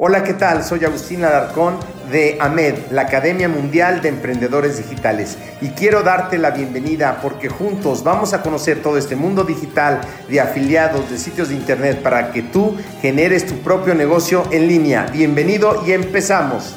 Hola, ¿qué tal? Soy Agustín Alarcón de AMED, la Academia Mundial de Emprendedores Digitales. Y quiero darte la bienvenida porque juntos vamos a conocer todo este mundo digital de afiliados, de sitios de internet para que tú generes tu propio negocio en línea. Bienvenido y empezamos.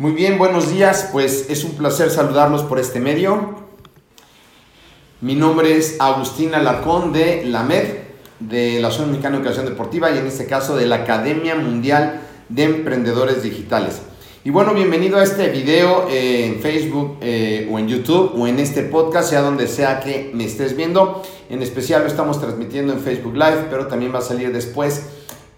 Muy bien, buenos días. Pues es un placer saludarlos por este medio. Mi nombre es Agustín Alarcón de la MED, de la Asociación Mexicana de Educación Deportiva y en este caso de la Academia Mundial de Emprendedores Digitales. Y bueno, bienvenido a este video eh, en Facebook eh, o en YouTube o en este podcast, sea donde sea que me estés viendo. En especial lo estamos transmitiendo en Facebook Live, pero también va a salir después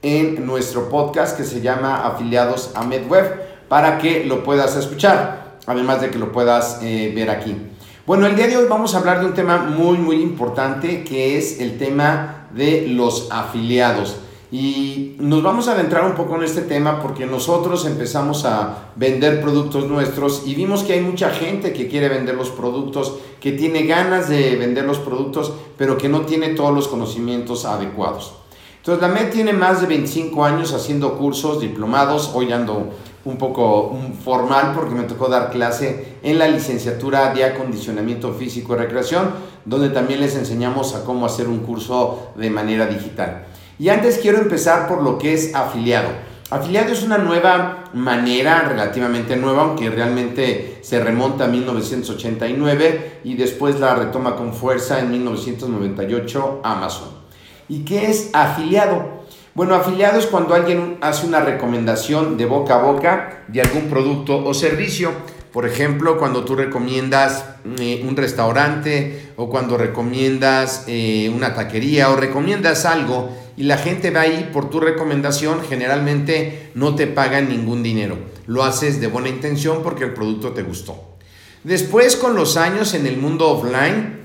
en nuestro podcast que se llama Afiliados a MedWeb para que lo puedas escuchar, además de que lo puedas eh, ver aquí. Bueno, el día de hoy vamos a hablar de un tema muy, muy importante que es el tema de los afiliados. Y nos vamos a adentrar un poco en este tema porque nosotros empezamos a vender productos nuestros y vimos que hay mucha gente que quiere vender los productos, que tiene ganas de vender los productos, pero que no tiene todos los conocimientos adecuados. Entonces, la MED tiene más de 25 años haciendo cursos, diplomados, hoy ando un poco formal porque me tocó dar clase en la licenciatura de acondicionamiento físico y recreación, donde también les enseñamos a cómo hacer un curso de manera digital. Y antes quiero empezar por lo que es afiliado. Afiliado es una nueva manera, relativamente nueva, aunque realmente se remonta a 1989 y después la retoma con fuerza en 1998 Amazon. ¿Y qué es afiliado? Bueno, afiliado es cuando alguien hace una recomendación de boca a boca de algún producto o servicio. Por ejemplo, cuando tú recomiendas eh, un restaurante o cuando recomiendas eh, una taquería o recomiendas algo y la gente va ahí por tu recomendación, generalmente no te pagan ningún dinero. Lo haces de buena intención porque el producto te gustó. Después, con los años en el mundo offline,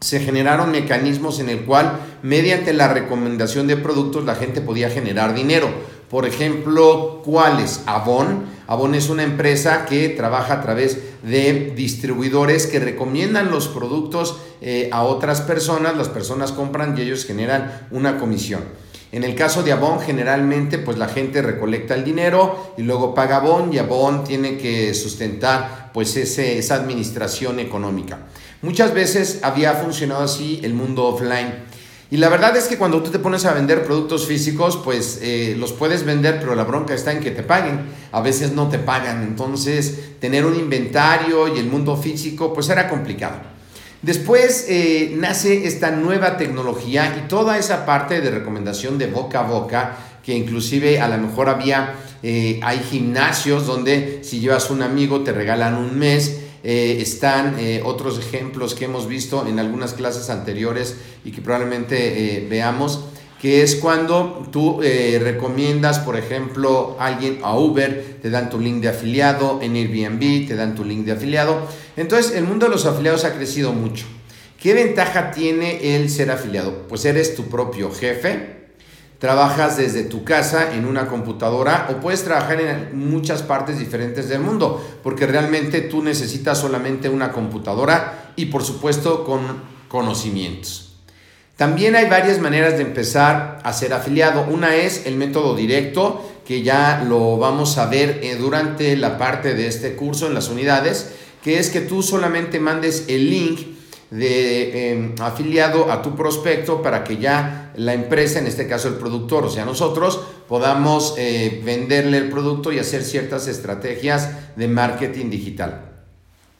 se generaron mecanismos en el cual mediante la recomendación de productos la gente podía generar dinero. Por ejemplo, ¿cuáles? Avon. Avon es una empresa que trabaja a través de distribuidores que recomiendan los productos eh, a otras personas, las personas compran y ellos generan una comisión. En el caso de Avon, generalmente, pues la gente recolecta el dinero y luego paga Avon y Avon tiene que sustentar pues esa administración económica. Muchas veces había funcionado así el mundo offline. Y la verdad es que cuando tú te pones a vender productos físicos, pues eh, los puedes vender, pero la bronca está en que te paguen. A veces no te pagan. Entonces, tener un inventario y el mundo físico, pues era complicado. Después eh, nace esta nueva tecnología y toda esa parte de recomendación de boca a boca, que inclusive a lo mejor había, eh, hay gimnasios donde si llevas un amigo te regalan un mes eh, están eh, otros ejemplos que hemos visto en algunas clases anteriores y que probablemente eh, veamos, que es cuando tú recomiendas, por ejemplo, a alguien a Uber, te dan tu link de afiliado, en Airbnb te dan tu link de afiliado. Entonces, el mundo de los afiliados ha crecido mucho. ¿Qué ventaja tiene el ser afiliado? Pues eres tu propio jefe, trabajas desde tu casa en una computadora o puedes trabajar en muchas partes diferentes del mundo, porque realmente tú necesitas solamente una computadora y por supuesto con conocimientos. También hay varias maneras de empezar a ser afiliado. Una es el método directo, que ya lo vamos a ver eh, durante la parte de este curso en las unidades, que es que tú solamente mandes el link de em, afiliado a tu prospecto para que ya la empresa, en este caso el productor, o sea nosotros, podamos eh, venderle el producto y hacer ciertas estrategias de marketing digital.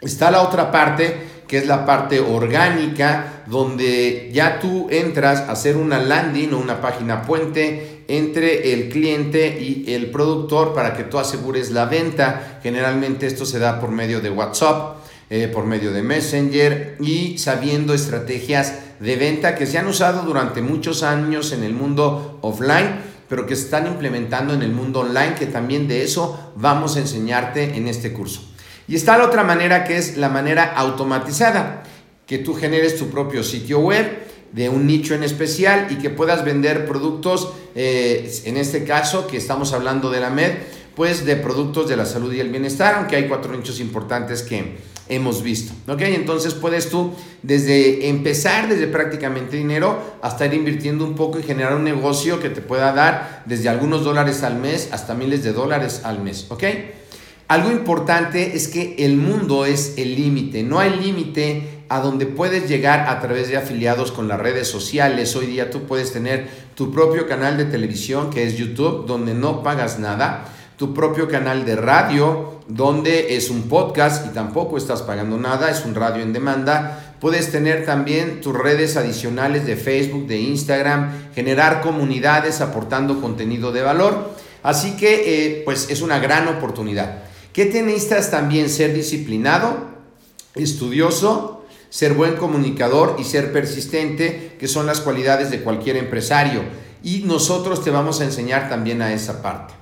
Está la otra parte que es la parte orgánica, donde ya tú entras a hacer una landing o una página puente entre el cliente y el productor para que tú asegures la venta. Generalmente esto se da por medio de WhatsApp eh, por medio de Messenger y sabiendo estrategias de venta que se han usado durante muchos años en el mundo offline, pero que se están implementando en el mundo online, que también de eso vamos a enseñarte en este curso. Y está la otra manera que es la manera automatizada, que tú generes tu propio sitio web de un nicho en especial y que puedas vender productos, eh, en este caso que estamos hablando de la MED, pues de productos de la salud y el bienestar, aunque hay cuatro nichos importantes que hemos visto. ¿Ok? Entonces puedes tú desde empezar desde prácticamente dinero hasta ir invirtiendo un poco y generar un negocio que te pueda dar desde algunos dólares al mes hasta miles de dólares al mes. ¿Ok? Algo importante es que el mundo es el límite, no hay límite a donde puedes llegar a través de afiliados con las redes sociales. Hoy día tú puedes tener tu propio canal de televisión que es YouTube, donde no pagas nada, tu propio canal de radio, donde es un podcast y tampoco estás pagando nada, es un radio en demanda. Puedes tener también tus redes adicionales de Facebook, de Instagram, generar comunidades aportando contenido de valor. Así que eh, pues es una gran oportunidad. ¿Qué te necesitas también? Ser disciplinado, estudioso, ser buen comunicador y ser persistente, que son las cualidades de cualquier empresario. Y nosotros te vamos a enseñar también a esa parte.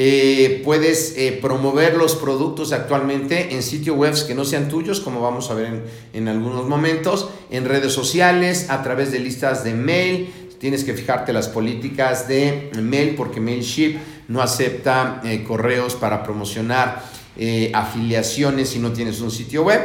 Eh, puedes eh, promover los productos actualmente en sitios web que no sean tuyos, como vamos a ver en, en, algunos momentos, en redes sociales, a través de listas de mail. Tienes que fijarte las políticas de mail porque Mailship no acepta eh, correos para promocionar afiliaciones si no tienes un sitio web.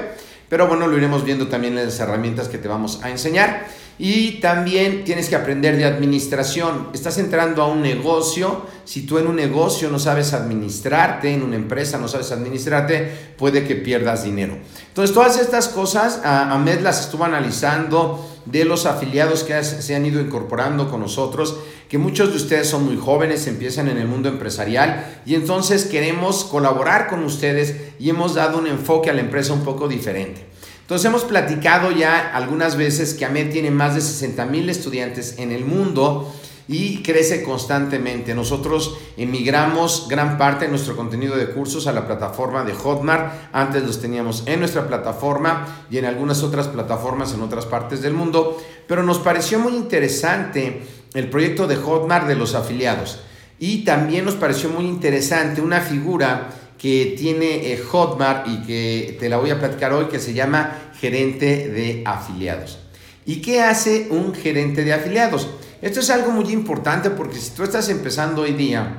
Pero bueno, lo iremos viendo también en las herramientas que te vamos a enseñar. Y también tienes que aprender de administración. Estás entrando a un negocio. Si tú en un negocio no sabes administrarte, en una empresa no sabes administrarte, puede que pierdas dinero. Entonces, todas estas cosas, Ahmed las estuvo analizando de los afiliados que se han ido incorporando con nosotros, que muchos de ustedes son muy jóvenes, empiezan en el mundo empresarial y entonces queremos colaborar con ustedes y hemos dado un enfoque a la empresa un poco diferente. Entonces hemos platicado ya algunas veces que AMED tiene más de 60 mil estudiantes en el mundo y crece constantemente. Nosotros emigramos gran parte de nuestro contenido de cursos a la plataforma de Hotmart. Antes los teníamos en nuestra plataforma y en algunas otras plataformas en otras partes del mundo, pero nos pareció muy interesante el proyecto de Hotmart de los afiliados. Y también nos pareció muy interesante una figura que tiene eh, Hotmart y que te la voy a platicar hoy, que se llama gerente de afiliados. ¿Y qué hace un gerente de afiliados? Esto es algo muy importante porque si tú estás empezando hoy día,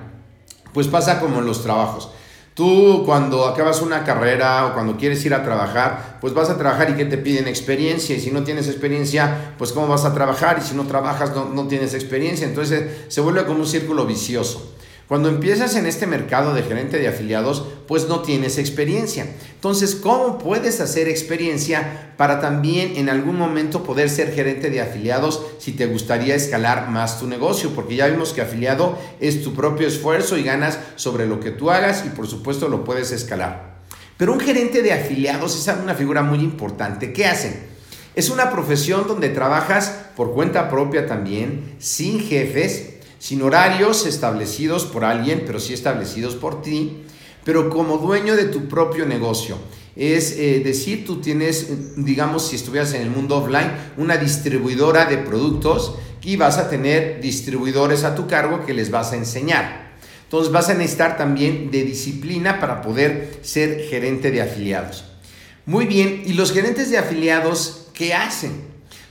pues pasa como en los trabajos. Tú cuando acabas una carrera o cuando quieres ir a trabajar, pues vas a trabajar y que te piden experiencia y si no tienes experiencia, pues cómo vas a trabajar y si no trabajas no, no tienes experiencia. Entonces se vuelve como un círculo vicioso. Cuando empiezas en este mercado de gerente de afiliados, pues no tienes experiencia. Entonces, ¿cómo puedes hacer experiencia para también en algún momento poder ser gerente de afiliados si te gustaría escalar más tu negocio? Porque ya vimos que afiliado es tu propio esfuerzo y ganas sobre lo que tú hagas y por supuesto lo puedes escalar. Pero un gerente de afiliados es una figura muy importante. ¿Qué hacen? Es una profesión donde trabajas por cuenta propia también, sin jefes, sin horarios establecidos por alguien, pero sí establecidos por ti, pero como dueño de tu propio negocio. Es eh, decir, tú tienes, digamos, si estuvieras en el mundo offline, una distribuidora de productos y vas a tener distribuidores a tu cargo que les vas a enseñar. Entonces vas a necesitar también de disciplina para poder ser gerente de afiliados. Muy bien, ¿y los gerentes de afiliados qué hacen?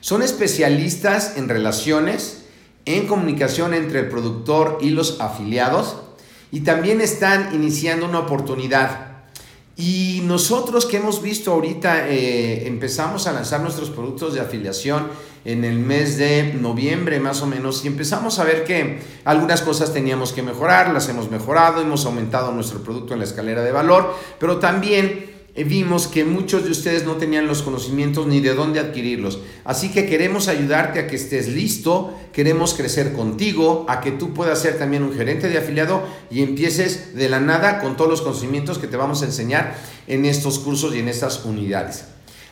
Son especialistas en relaciones, en comunicación entre el productor y los afiliados y también están iniciando una oportunidad. Y nosotros que hemos visto ahorita, eh, empezamos a lanzar nuestros productos de afiliación en el mes de noviembre más o menos y empezamos a ver que algunas cosas teníamos que mejorar, las hemos mejorado, hemos aumentado nuestro producto en la escalera de valor, pero también vimos que muchos de ustedes no tenían los conocimientos ni de dónde adquirirlos. Así que queremos ayudarte a que estés listo, queremos crecer contigo, a que tú puedas ser también un gerente de afiliado y empieces de la nada con todos los conocimientos que te vamos a enseñar en estos cursos y en estas unidades.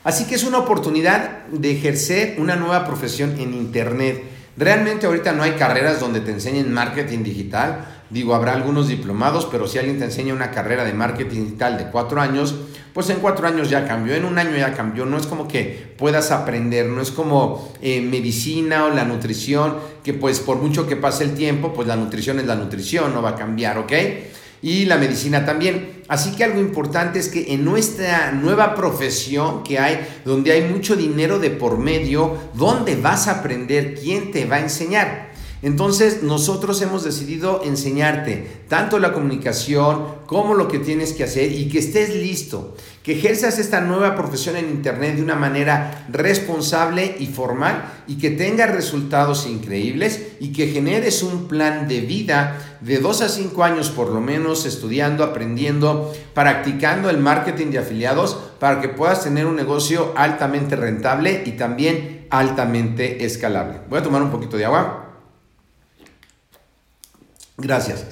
Así que es una oportunidad de ejercer una nueva profesión en Internet. Realmente ahorita no hay carreras donde te enseñen marketing digital. Digo, habrá algunos diplomados, pero si alguien te enseña una carrera de marketing digital de cuatro años, pues en cuatro años ya cambió, en un año ya cambió. No es como que puedas aprender, no es como eh, medicina o la nutrición, que pues por mucho que pase el tiempo, pues la nutrición es la nutrición, no va a cambiar, ¿ok? Y la medicina también. Así que algo importante es que en nuestra nueva profesión que hay, donde hay mucho dinero de por medio, ¿dónde vas a aprender? ¿Quién te va a enseñar? Entonces nosotros hemos decidido enseñarte tanto la comunicación como lo que tienes que hacer y que estés listo, que ejerzas esta nueva profesión en Internet de una manera responsable y formal y que tengas resultados increíbles y que generes un plan de vida de dos a cinco años por lo menos estudiando, aprendiendo, practicando el marketing de afiliados para que puedas tener un negocio altamente rentable y también altamente escalable. Voy a tomar un poquito de agua. Gracias.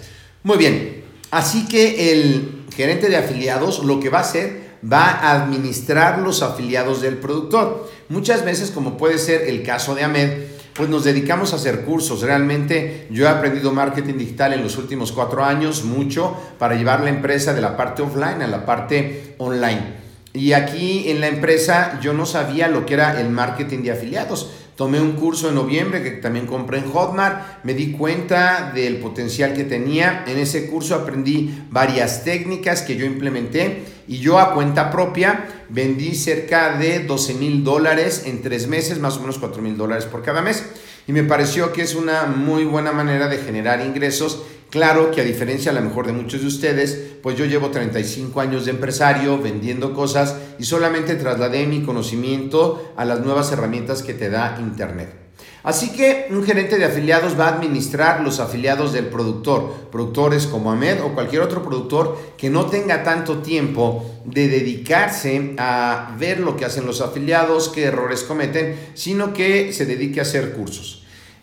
Muy bien. Así que el gerente de afiliados lo que va a hacer va a administrar los afiliados del productor. Muchas veces, como puede ser el caso de Ahmed, pues nos dedicamos a hacer cursos. Realmente yo he aprendido marketing digital en los últimos cuatro años, mucho, para llevar la empresa de la parte offline a la parte online. Y aquí en la empresa yo no sabía lo que era el marketing de afiliados. Tomé un curso en noviembre que también compré en Hotmart, me di cuenta del potencial que tenía. En ese curso aprendí varias técnicas que yo implementé y yo a cuenta propia vendí cerca de 12 mil dólares en tres meses, más o menos 4 mil dólares por cada mes. Y me pareció que es una muy buena manera de generar ingresos Claro que a diferencia a lo mejor de muchos de ustedes, pues yo llevo 35 años de empresario vendiendo cosas y solamente trasladé mi conocimiento a las nuevas herramientas que te da Internet. Así que un gerente de afiliados va a administrar los afiliados del productor, productores como Ahmed o cualquier otro productor que no tenga tanto tiempo de dedicarse a ver lo que hacen los afiliados, qué errores cometen, sino que se dedique a hacer cursos.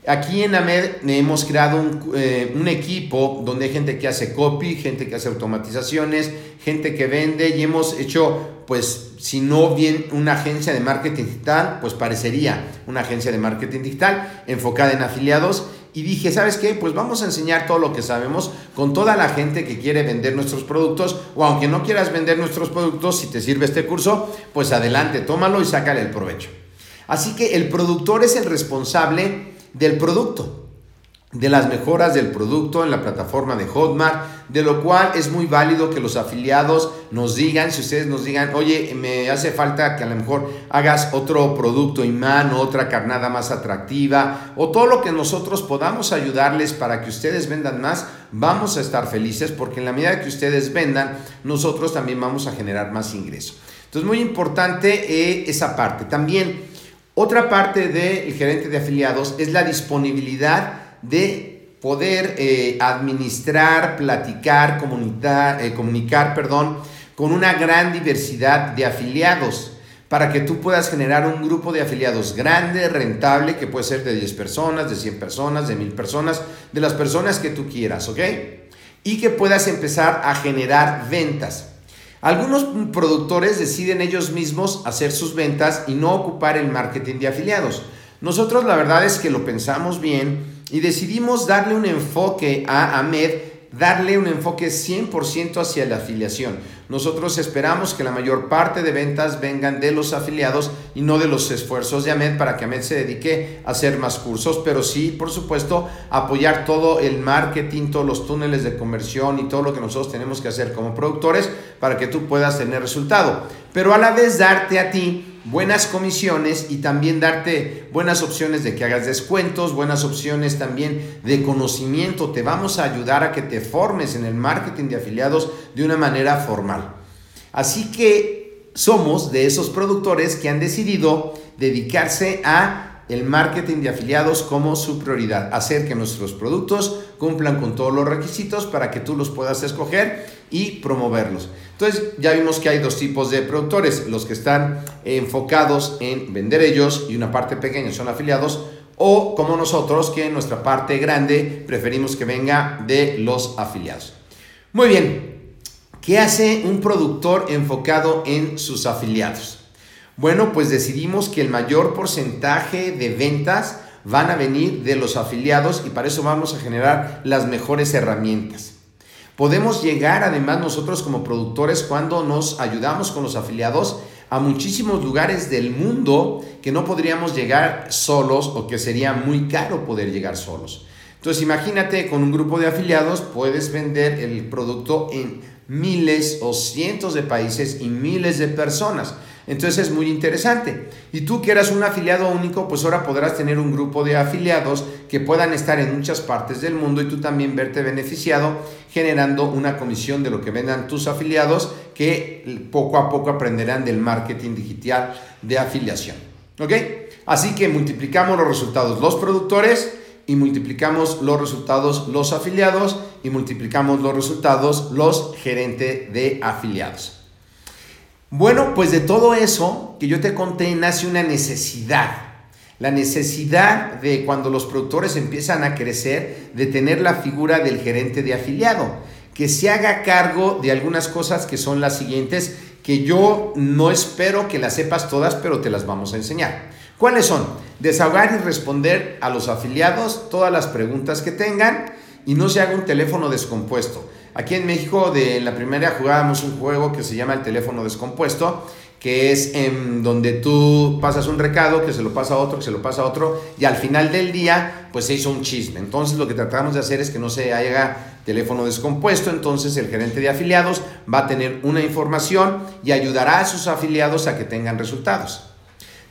Aquí en AMED hemos creado eh, un, equipo donde hay gente que hace copy, gente que hace automatizaciones, gente que vende y hemos hecho, pues, si no bien una agencia de marketing digital, pues parecería una agencia de marketing digital enfocada en afiliados. Y dije, ¿sabes qué? Pues vamos a enseñar todo lo que sabemos con toda la gente que quiere vender nuestros productos o aunque no quieras vender nuestros productos, si te sirve este curso, pues adelante, tómalo y sácale el provecho. Así que el productor es el responsable del producto, de las mejoras del producto en la plataforma de Hotmart, de lo cual es muy válido que los afiliados nos digan, si ustedes nos digan, oye, me hace falta que a lo mejor hagas otro producto imán, otra carnada más atractiva, o todo lo que nosotros podamos ayudarles para que ustedes vendan más, vamos a estar felices porque en la medida que ustedes vendan, nosotros también vamos a generar más ingresos. Entonces, muy importante eh, esa parte. También, otra parte del gerente de afiliados es la disponibilidad de poder eh, administrar, platicar, comunicar, eh, comunicar perdón, con una gran diversidad de afiliados para que tú puedas generar un grupo de afiliados grande, rentable, que puede ser de 10 personas, de 100 personas, de 1000 personas, de las personas que tú quieras, ¿ok? Y que puedas empezar a generar ventas. Algunos productores deciden ellos mismos hacer sus ventas y no ocupar el marketing de afiliados. Nosotros la verdad es que lo pensamos bien y decidimos darle un enfoque a Ahmed, darle un enfoque 100% hacia la afiliación. Nosotros esperamos que la mayor parte de ventas vengan de los afiliados y no de los esfuerzos de Ahmed para que Ahmed se dedique a hacer más cursos, pero sí, por supuesto, apoyar todo el marketing, todos los túneles de conversión y todo lo que nosotros tenemos que hacer como productores para que tú puedas tener resultado. Pero a la vez darte a ti buenas comisiones y también darte buenas opciones de que hagas descuentos, buenas opciones también de conocimiento. Te vamos a ayudar a que te formes en el marketing de afiliados de una manera formal. Así que somos de esos productores que han decidido dedicarse a el marketing de afiliados como su prioridad, hacer que nuestros productos cumplan con todos los requisitos para que tú los puedas escoger y promoverlos. Entonces ya vimos que hay dos tipos de productores, los que están enfocados en vender ellos y una parte pequeña son afiliados, o como nosotros que nuestra parte grande preferimos que venga de los afiliados. Muy bien, ¿qué hace un productor enfocado en sus afiliados? Bueno, pues decidimos que el mayor porcentaje de ventas van a venir de los afiliados y para eso vamos a generar las mejores herramientas. Podemos llegar además nosotros como productores cuando nos ayudamos con los afiliados a muchísimos lugares del mundo que no podríamos llegar solos o que sería muy caro poder llegar solos. Entonces imagínate, con un grupo de afiliados puedes vender el producto en miles o cientos de países y miles de personas. Entonces es muy interesante. Y tú que eras un afiliado único, pues ahora podrás tener un grupo de afiliados que puedan estar en muchas partes del mundo y tú también verte beneficiado generando una comisión de lo que vendan tus afiliados que poco a poco aprenderán del marketing digital de afiliación. ¿Ok? Así que multiplicamos los resultados los productores y multiplicamos los resultados los afiliados y multiplicamos los resultados los gerentes de afiliados. Bueno, pues de todo eso que yo te conté nace una necesidad. La necesidad de cuando los productores empiezan a crecer, de tener la figura del gerente de afiliado, que se haga cargo de algunas cosas que son las siguientes, que yo no espero que las sepas todas, pero te las vamos a enseñar. ¿Cuáles son? Desahogar y responder a los afiliados todas las preguntas que tengan y no se haga un teléfono descompuesto. Aquí en México de la primera jugábamos un juego que se llama el teléfono descompuesto, que es en donde tú pasas un recado, que se lo pasa a otro, que se lo pasa a otro, y al final del día, pues se hizo un chisme. Entonces lo que tratamos de hacer es que no se haga teléfono descompuesto, entonces el gerente de afiliados va a tener una información y ayudará a sus afiliados a que tengan resultados.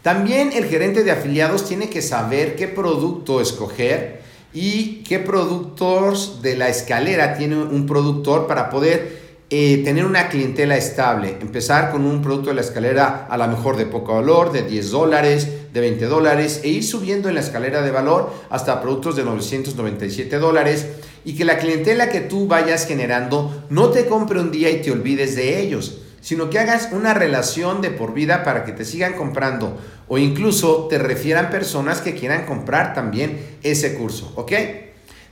También el gerente de afiliados tiene que saber qué producto escoger y qué productos de la escalera tiene un productor para poder eh, tener una clientela estable. Empezar con un producto de la escalera a lo mejor de poco valor, de 10 dólares, de 20 dólares, e ir subiendo en la escalera de valor hasta productos de 997 dólares y que la clientela que tú vayas generando no te compre un día y te olvides de ellos sino que hagas una relación de por vida para que te sigan comprando o incluso te refieran personas que quieran comprar también ese curso, ¿ok?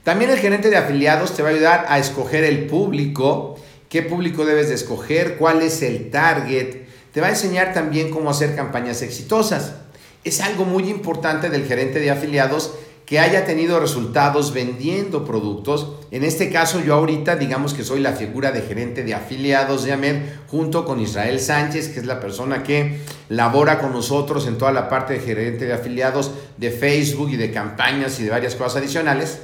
También el gerente de afiliados te va a ayudar a escoger el público, qué público debes de escoger, cuál es el target, te va a enseñar también cómo hacer campañas exitosas. Es algo muy importante del gerente de afiliados que haya tenido resultados vendiendo productos. En este caso yo ahorita digamos que soy la figura de gerente de afiliados de AMED junto con Israel Sánchez, que es la persona que labora con nosotros en toda la parte de gerente de afiliados de Facebook y de campañas y de varias cosas adicionales.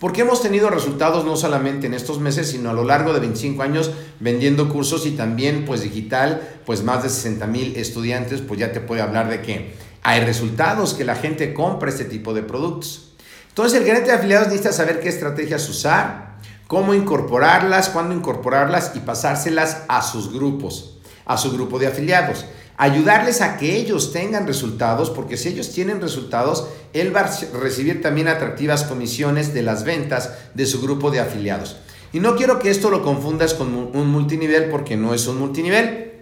Porque hemos tenido resultados no solamente en estos meses, sino a lo largo de 25 años vendiendo cursos y también pues digital, pues más de 60 mil estudiantes, pues ya te puede hablar de que hay resultados que la gente compra este tipo de productos. Entonces el gerente de afiliados necesita saber qué estrategias usar, cómo incorporarlas, cuándo incorporarlas y pasárselas a sus grupos, a su grupo de afiliados. Ayudarles a que ellos tengan resultados, porque si ellos tienen resultados, él va a recibir también atractivas comisiones de las ventas de su grupo de afiliados. Y no quiero que esto lo confundas con un multinivel porque no es un multinivel.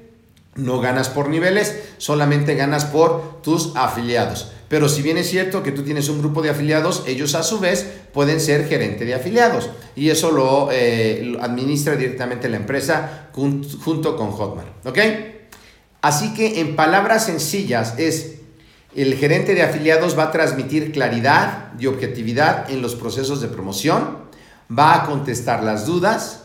No ganas por niveles, solamente ganas por tus afiliados. Pero si bien es cierto que tú tienes un grupo de afiliados, ellos a su vez pueden ser gerente de afiliados. Y eso lo, eh, administra directamente la empresa junto con Hotmart. ¿Ok? Así que en palabras sencillas es, el gerente de afiliados va a transmitir claridad y objetividad en los procesos de promoción, va a contestar las dudas,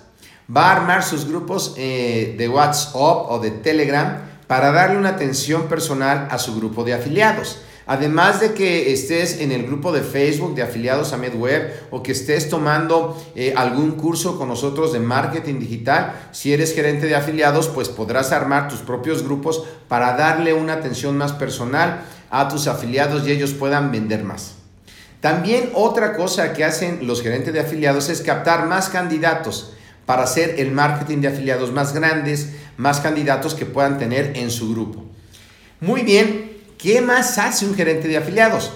va a armar sus grupos eh, de WhatsApp o de Telegram para darle una atención personal a su grupo de afiliados. Además de que estés en el grupo de Facebook de afiliados a MedWeb o que estés tomando eh, algún curso con nosotros de marketing digital, si eres gerente de afiliados, pues podrás armar tus propios grupos para darle una atención más personal a tus afiliados y ellos puedan vender más. También otra cosa que hacen los gerentes de afiliados es captar más candidatos para hacer el marketing de afiliados más grandes, más candidatos que puedan tener en su grupo. Muy bien, ¿qué más hace un gerente de afiliados?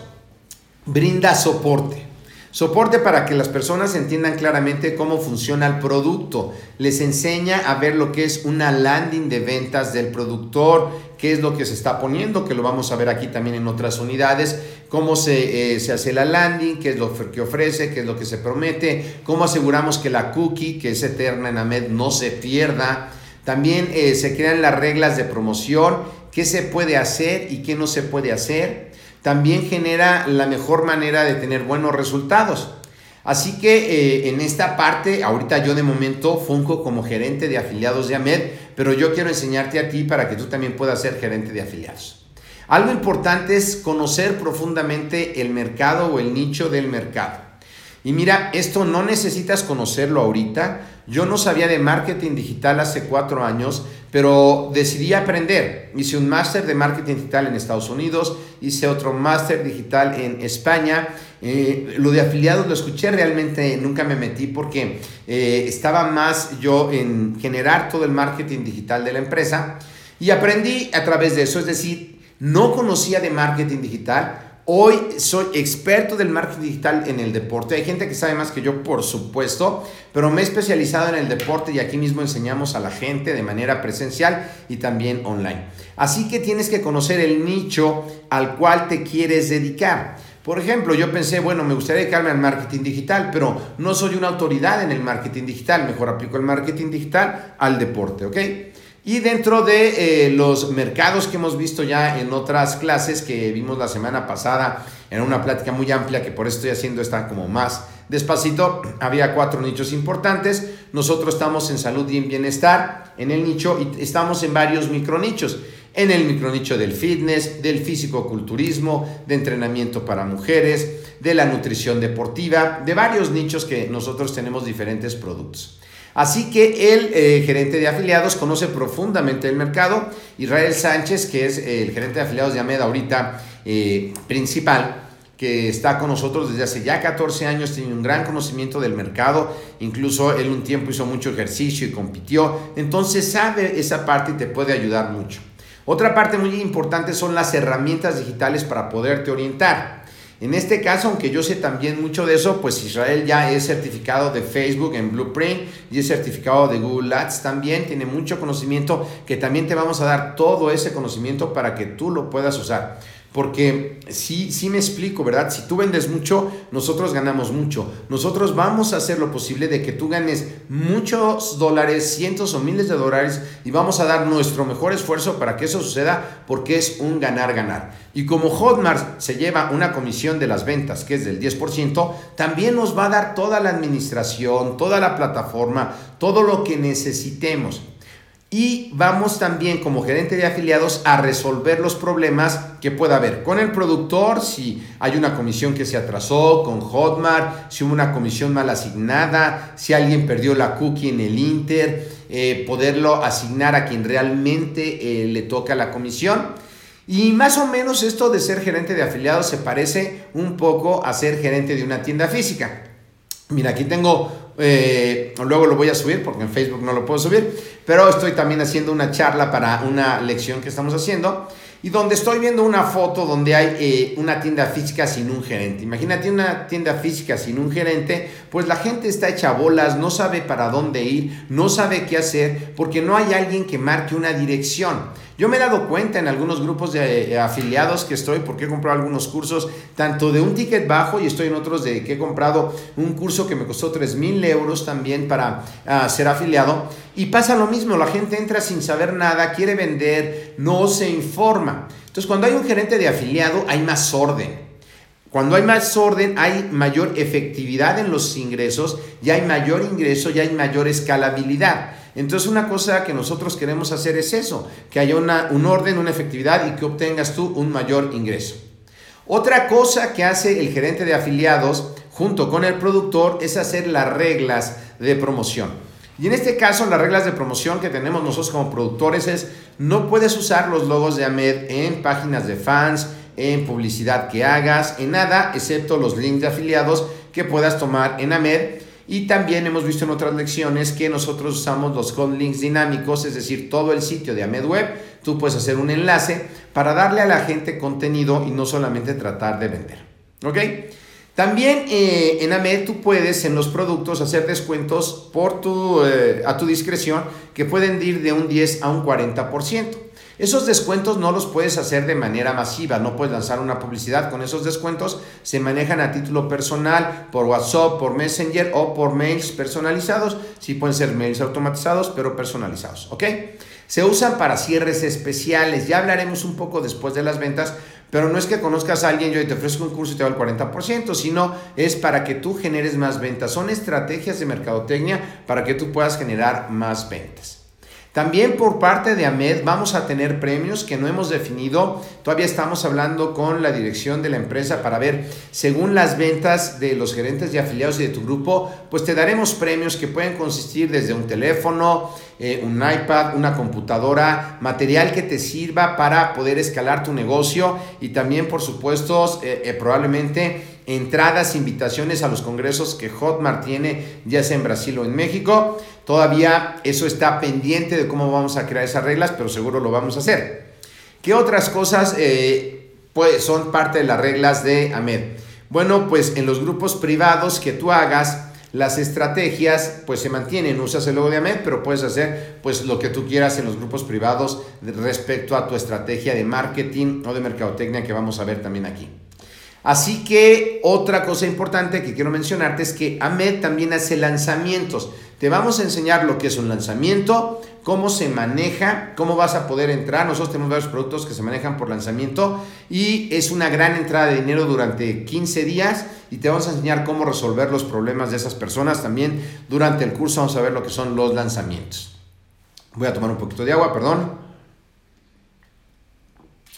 Brinda soporte. Soporte para que las personas entiendan claramente cómo funciona el producto. Les enseña a ver lo que es una landing de ventas del productor, qué es lo que se está poniendo, que lo vamos a ver aquí también en otras unidades, cómo se, eh, se hace la landing, qué es lo que ofrece, qué es lo que se promete, cómo aseguramos que la cookie, que es eterna en AMED, no se pierda. También eh, se crean las reglas de promoción, qué se puede hacer y qué no se puede hacer también genera la mejor manera de tener buenos resultados. Así que eh, en esta parte, ahorita yo de momento funjo como gerente de afiliados de AMED, pero yo quiero enseñarte a ti para que tú también puedas ser gerente de afiliados. Algo importante es conocer profundamente el mercado o el nicho del mercado. Y mira, esto no necesitas conocerlo ahorita. Yo no sabía de marketing digital hace cuatro años, pero decidí aprender. Hice un máster de marketing digital en Estados Unidos, hice otro máster digital en España. Eh, lo de afiliados lo escuché realmente, nunca me metí porque eh, estaba más yo en generar todo el marketing digital de la empresa y aprendí a través de eso. Es decir, no conocía de marketing digital Hoy soy experto del marketing digital en el deporte. Hay gente que sabe más que yo, por supuesto, pero me he especializado en el deporte y aquí mismo enseñamos a la gente de manera presencial y también online. Así que tienes que conocer el nicho al cual te quieres dedicar. Por ejemplo, yo pensé, bueno, me gustaría dedicarme al marketing digital, pero no soy una autoridad en el marketing digital. Mejor aplico el marketing digital al deporte, ¿ok? Y dentro de eh, los mercados que hemos visto ya en otras clases que vimos la semana pasada, en una plática muy amplia que por eso estoy haciendo esta como más despacito, había cuatro nichos importantes. Nosotros estamos en salud y en bienestar en el nicho y estamos en varios micronichos. En el micronicho del fitness, del físico-culturismo, de entrenamiento para mujeres, de la nutrición deportiva, de varios nichos que nosotros tenemos diferentes productos. Así que el eh, gerente de afiliados conoce profundamente el mercado. Israel Sánchez, que es el gerente de afiliados de AMED ahorita eh, principal, que está con nosotros desde hace ya 14 años, tiene un gran conocimiento del mercado, incluso él un tiempo hizo mucho ejercicio y compitió, entonces sabe esa parte y te puede ayudar mucho. Otra parte muy importante son las herramientas digitales para poderte orientar. En este caso, aunque yo sé también mucho de eso, pues Israel ya es certificado de Facebook en Blueprint y es certificado de Google Ads también, tiene mucho conocimiento que también te vamos a dar todo ese conocimiento para que tú lo puedas usar. Porque sí, sí me explico, ¿verdad? Si tú vendes mucho, nosotros ganamos mucho. Nosotros vamos a hacer lo posible de que tú ganes muchos dólares, cientos o miles de dólares y vamos a dar nuestro mejor esfuerzo para que eso suceda porque es un ganar-ganar. Y como Hotmart se lleva una comisión de las ventas que es del 10%, también nos va a dar toda la administración, toda la plataforma, todo lo que necesitemos. Y vamos también como gerente de afiliados a resolver los problemas que pueda haber con el productor, si hay una comisión que se atrasó, con Hotmart, si hubo una comisión mal asignada, si alguien perdió la cookie en el Inter, eh, poderlo asignar a quien realmente eh, le toca la comisión. Y más o menos esto de ser gerente de afiliados se parece un poco a ser gerente de una tienda física. Mira, aquí tengo eh, luego lo voy a subir porque en Facebook no lo puedo subir, pero estoy también haciendo una charla para una lección que estamos haciendo y donde estoy viendo una foto donde hay eh, una tienda física sin un gerente. Imagínate una tienda física sin un gerente, pues la gente está hecha bolas, no sabe para dónde ir, no sabe qué hacer, porque no hay alguien que marque una dirección. Yo me he dado cuenta en algunos grupos de eh, afiliados que estoy, porque he comprado algunos cursos, tanto de un ticket bajo y estoy en otros de que he comprado un curso que me costó 3 mil euros también para ah, ser afiliado. Y pasa lo mismo, la gente entra sin saber nada, quiere vender, no se informa. Entonces cuando hay un gerente de afiliado hay más orden. Cuando hay más orden, hay mayor efectividad en los ingresos, y hay mayor ingreso, y hay mayor escalabilidad. Entonces una cosa que nosotros queremos hacer es eso, que haya una, un orden, una efectividad y que obtengas tú un mayor ingreso. Otra cosa que hace el gerente de afiliados junto con el productor es hacer las reglas de promoción. Y en este caso, las reglas de promoción que tenemos nosotros como productores es no puedes usar los logos de AMED en páginas de fans, en publicidad que hagas, en nada, excepto los links de afiliados que puedas tomar en AMED y también hemos visto en otras lecciones que nosotros usamos los hot links dinámicos, es decir, todo el sitio de AmedWeb, tú puedes hacer un enlace para darle a la gente contenido y no solamente tratar de vender. ¿Ok? También eh, en AMED tú puedes en los productos hacer descuentos por tu, eh, a tu discreción que pueden ir de un 10 a un 40%. Esos descuentos no los puedes hacer de manera masiva, no puedes lanzar una publicidad con esos descuentos, se manejan a título personal, por WhatsApp, por Messenger o por mails personalizados. Sí pueden ser mails automatizados, pero personalizados, ¿ok? Se usan para cierres especiales, ya hablaremos un poco después de las ventas, pero no es que conozcas a alguien yo te ofrezco un curso y te doy el 40%, sino es para que tú generes más ventas. Son estrategias de mercadotecnia para que tú puedas generar más ventas. También por parte de AMED vamos a tener premios que no hemos definido. Todavía estamos hablando con la dirección de la empresa para ver, según las ventas de los gerentes de afiliados y de tu grupo, pues te daremos premios que pueden consistir desde un teléfono, eh, un iPad, una computadora, material que te sirva para poder escalar tu negocio y también, por supuesto, eh, eh, probablemente entradas, invitaciones a los congresos que Hotmart tiene, ya sea en Brasil o en México. Todavía eso está pendiente de cómo vamos a crear esas reglas, pero seguro lo vamos a hacer. ¿Qué otras cosas pues, son parte de las reglas de AMED? Bueno, pues en los grupos privados que tú hagas, las estrategias pues se mantienen, usas el logo de AMED, pero puedes hacer pues lo que tú quieras en los grupos privados respecto a tu estrategia de marketing o de mercadotecnia que vamos a ver también aquí. Así que otra cosa importante que quiero mencionarte es que AMED también hace lanzamientos. Te vamos a enseñar lo que es un lanzamiento, cómo se maneja, cómo vas a poder entrar. Nosotros tenemos varios productos que se manejan por lanzamiento y es una gran entrada de dinero durante 15 días y te vamos a enseñar cómo resolver los problemas de esas personas. También durante el curso vamos a ver lo que son los lanzamientos. Voy a tomar un poquito de agua, perdón.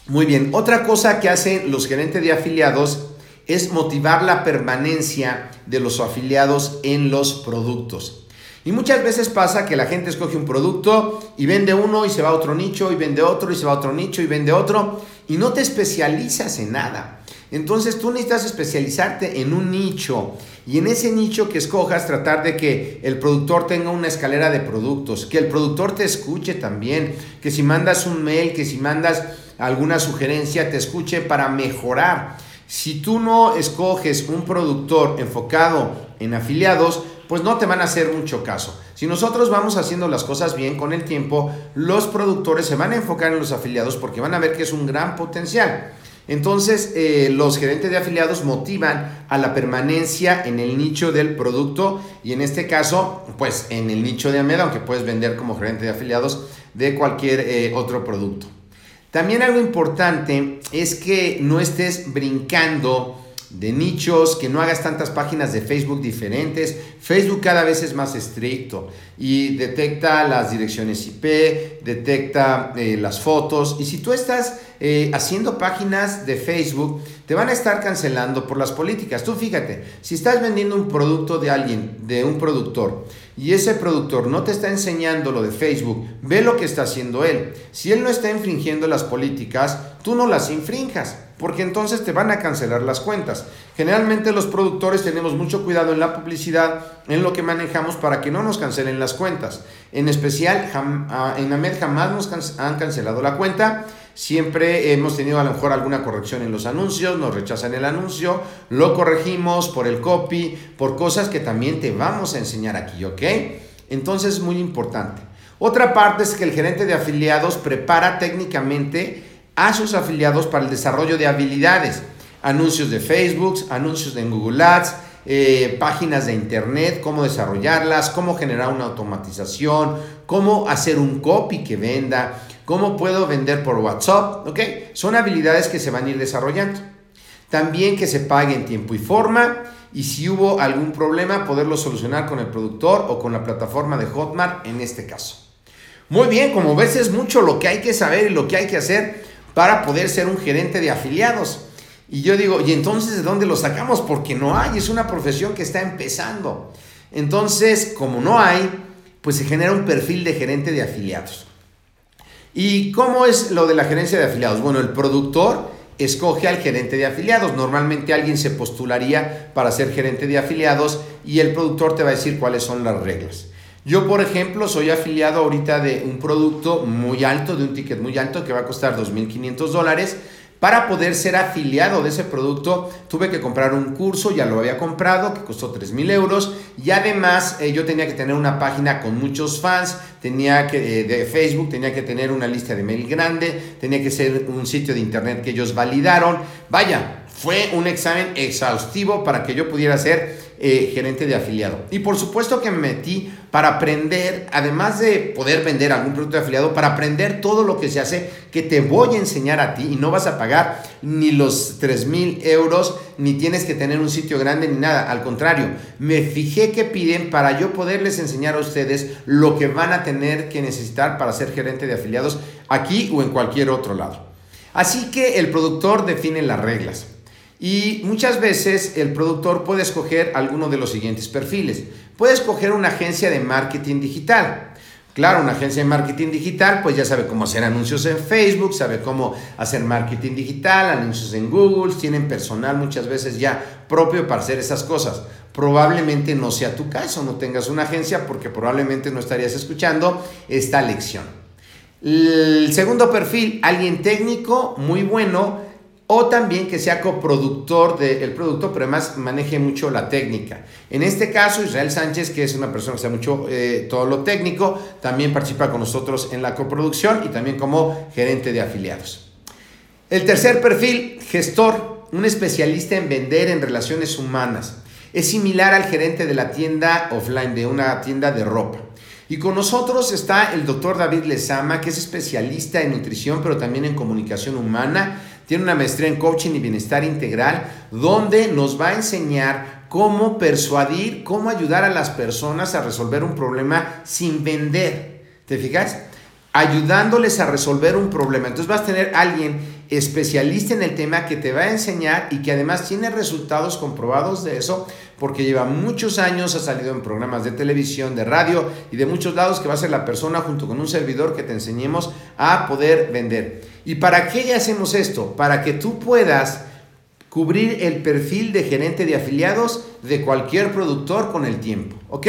Muy bien, otra cosa que hacen los gerentes de afiliados es motivar la permanencia de los afiliados en los productos. Y muchas veces pasa que la gente escoge un producto y vende uno y se va a otro nicho y vende otro y se va a otro nicho y vende otro y no te especializas en nada. Entonces tú necesitas especializarte en un nicho y en ese nicho que escojas tratar de que el productor tenga una escalera de productos, que el productor te escuche también, que si mandas un mail, que si mandas alguna sugerencia, te escuche para mejorar. Si tú no escoges un productor enfocado en afiliados, pues no te van a hacer mucho caso. Si nosotros vamos haciendo las cosas bien con el tiempo, los productores se van a enfocar en los afiliados porque van a ver que es un gran potencial. Entonces, eh, los gerentes de afiliados motivan a la permanencia en el nicho del producto y en este caso, pues en el nicho de AMED, aunque puedes vender como gerente de afiliados de cualquier eh, otro producto. También algo importante es que no estés brincando de nichos, que no hagas tantas páginas de Facebook diferentes. Facebook cada vez es más estricto y detecta las direcciones IP, detecta eh, las fotos. Y si tú estás eh, haciendo páginas de Facebook, te van a estar cancelando por las políticas. Tú fíjate, si estás vendiendo un producto de alguien, de un productor, y ese productor no te está enseñando lo de Facebook, ve lo que está haciendo él. Si él no está infringiendo las políticas, tú no las infrinjas, porque entonces te van a cancelar las cuentas. Generalmente los productores tenemos mucho cuidado en la publicidad, en lo que manejamos para que no nos cancelen las cuentas. En especial, ah, en AMED jamás nos han cancelado la cuenta Siempre hemos tenido a lo mejor alguna corrección en los anuncios, nos rechazan el anuncio, lo corregimos por el copy, por cosas que también te vamos a enseñar aquí, ¿ok? Entonces es muy importante. Otra parte es que el gerente de afiliados prepara técnicamente a sus afiliados para el desarrollo de habilidades, anuncios de Facebook, anuncios en Google Ads, eh, páginas de internet, cómo desarrollarlas, cómo generar una automatización, cómo hacer un copy que venda, ¿Cómo puedo vender por WhatsApp? ¿Ok? Son habilidades que se van a ir desarrollando. También que se pague en tiempo y forma y si hubo algún problema poderlo solucionar con el productor o con la plataforma de Hotmart en este caso. Muy bien, como ves es mucho lo que hay que saber y lo que hay que hacer para poder ser un gerente de afiliados. Y yo digo, ¿y entonces de dónde lo sacamos? Porque no hay, es una profesión que está empezando. Entonces, como no hay, pues se genera un perfil de gerente de afiliados. ¿Y cómo es lo de la gerencia de afiliados? Bueno, el productor escoge al gerente de afiliados. Normalmente alguien se postularía para ser gerente de afiliados y el productor te va a decir cuáles son las reglas. Yo, por ejemplo, soy afiliado ahorita de un producto muy alto, de un ticket muy alto que va a costar 2.500 dólares para poder ser afiliado de ese producto, tuve que comprar un curso, ya lo había comprado, que costó 3 mil euros. Y además, eh, yo tenía que tener una página con muchos fans, tenía que, eh, de Facebook, tenía que tener una lista de mail grande, tenía que ser un sitio de internet que ellos validaron. Vaya, fue un examen exhaustivo para que yo pudiera ser eh, gerente de afiliado. Y por supuesto que me metí para aprender, además de poder vender algún producto de afiliado, para aprender todo lo que se hace, que te voy a enseñar a ti y no vas a pagar ni los 3 mil euros, ni tienes que tener un sitio grande, ni nada. Al contrario, me fijé que piden para yo poderles enseñar a ustedes lo que van a tener que necesitar para ser gerente de afiliados aquí o en cualquier otro lado. Así que el productor define las reglas. Y muchas veces el productor puede escoger alguno de los siguientes perfiles. Puede escoger una agencia de marketing digital. Claro, una agencia de marketing digital pues ya sabe cómo hacer anuncios en Facebook, sabe cómo hacer marketing digital, anuncios en Google, tienen personal muchas veces ya propio para hacer esas cosas. Probablemente no sea tu caso, no tengas una agencia porque probablemente no estarías escuchando esta lección. El segundo perfil, alguien técnico muy bueno o también que sea coproductor del producto, pero además maneje mucho la técnica. En este caso, Israel Sánchez, que es una persona que sabe mucho eh, todo lo técnico, también participa con nosotros en la coproducción y también como gerente de afiliados. El tercer perfil, gestor, un especialista en vender en relaciones humanas. Es similar al gerente de la tienda offline, de una tienda de ropa. Y con nosotros está el doctor David Lezama, que es especialista en nutrición, pero también en comunicación humana tiene una maestría en coaching y bienestar integral, donde nos va a enseñar cómo persuadir, cómo ayudar a las personas a resolver un problema sin vender. ¿Te fijas? Ayudándoles a resolver un problema. Entonces vas a tener alguien especialista en el tema que te va a enseñar y que además tiene resultados comprobados de eso porque lleva muchos años, ha salido en programas de televisión, de radio y de muchos lados que va a ser la persona junto con un servidor que te enseñemos a poder vender. ¿Y para qué hacemos esto? Para que tú puedas cubrir el perfil de gerente de afiliados de cualquier productor con el tiempo. ¿Ok?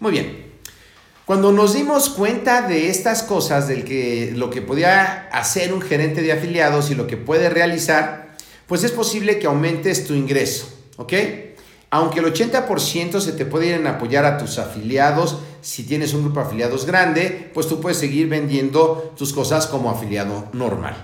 Muy bien. Cuando nos dimos cuenta de estas cosas, del que lo que podía hacer un gerente de afiliados y lo que puede realizar, pues es posible que aumentes tu ingreso, ¿ok? Aunque el 80% se te puede ir en apoyar a tus afiliados, si tienes un grupo de afiliados grande, pues tú puedes seguir vendiendo tus cosas como afiliado normal.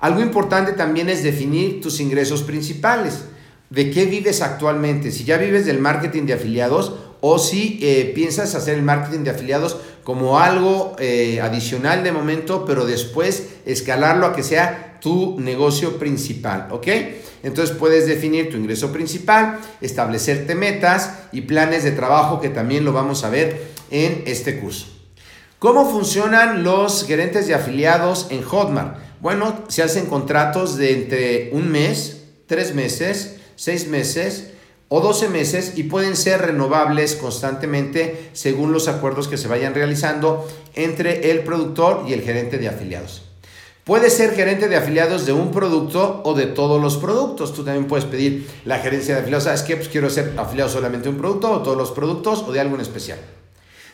Algo importante también es definir tus ingresos principales. ¿De qué vives actualmente? Si ya vives del marketing de afiliados o si eh, piensas hacer el marketing de afiliados como algo eh, adicional de momento, pero después escalarlo a que sea tu negocio principal, ¿ok? Entonces puedes definir tu ingreso principal, establecerte metas y planes de trabajo que también lo vamos a ver en este curso. ¿Cómo funcionan los gerentes de afiliados en Hotmart? Bueno, se hacen contratos de entre un mes, tres meses, seis meses o 12 meses y pueden ser renovables constantemente según los acuerdos que se vayan realizando entre el productor y el gerente de afiliados. Puedes ser gerente de afiliados de un producto o de todos los productos. Tú también puedes pedir la gerencia de afiliados. ¿Sabes qué? Pues quiero ser afiliado solamente de un producto o todos los productos o de algo en especial.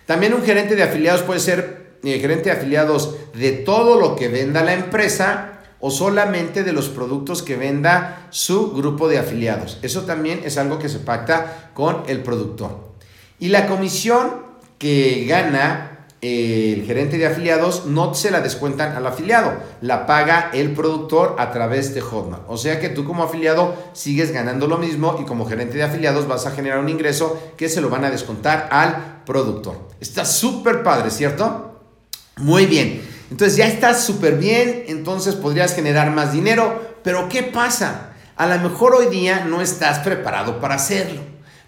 También un gerente de afiliados puede ser eh, gerente de afiliados de todo lo que venda la empresa o solamente de los productos que venda su grupo de afiliados. Eso también es algo que se pacta con el productor. Y la comisión que gana el gerente de afiliados no se la descuentan al afiliado, la paga el productor a través de Hotmart. O sea que tú como afiliado sigues ganando lo mismo y como gerente de afiliados vas a generar un ingreso que se lo van a descontar al productor. Está súper padre, ¿cierto? Muy bien. Entonces ya estás súper bien, entonces podrías generar más dinero, pero ¿qué pasa? A lo mejor hoy día no estás preparado para hacerlo.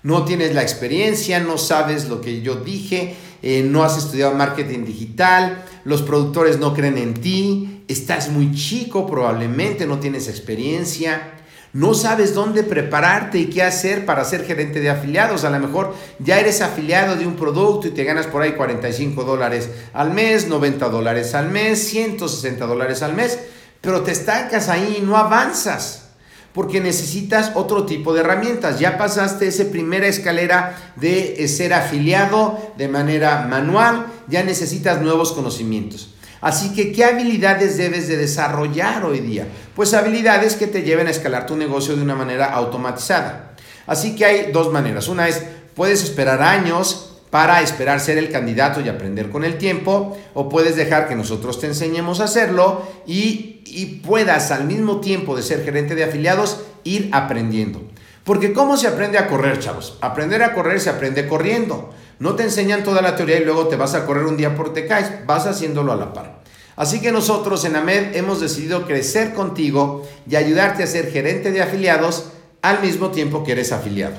No tienes la experiencia, no sabes lo que yo dije eh, no has estudiado marketing digital, los productores no creen en ti, estás muy chico probablemente, no tienes experiencia, no sabes dónde prepararte y qué hacer para ser gerente de afiliados. A lo mejor ya eres afiliado de un producto y te ganas por ahí 45 dólares al mes, 90 dólares al mes, 160 dólares al mes, pero te estancas ahí y no avanzas porque necesitas otro tipo de herramientas. Ya pasaste esa primera escalera de ser afiliado de manera manual, ya necesitas nuevos conocimientos. Así que, ¿qué habilidades debes de desarrollar hoy día? Pues habilidades que te lleven a escalar tu negocio de una manera automatizada. Así que hay dos maneras. Una es, puedes esperar años para esperar ser el candidato y aprender con el tiempo, o puedes dejar que nosotros te enseñemos a hacerlo y y puedas al mismo tiempo de ser gerente de afiliados ir aprendiendo. Porque ¿cómo se aprende a correr, chavos? Aprender a correr se aprende corriendo. No te enseñan toda la teoría y luego te vas a correr un día por te caes, vas haciéndolo a la par. Así que nosotros en AMED hemos decidido crecer contigo y ayudarte a ser gerente de afiliados al mismo tiempo que eres afiliado.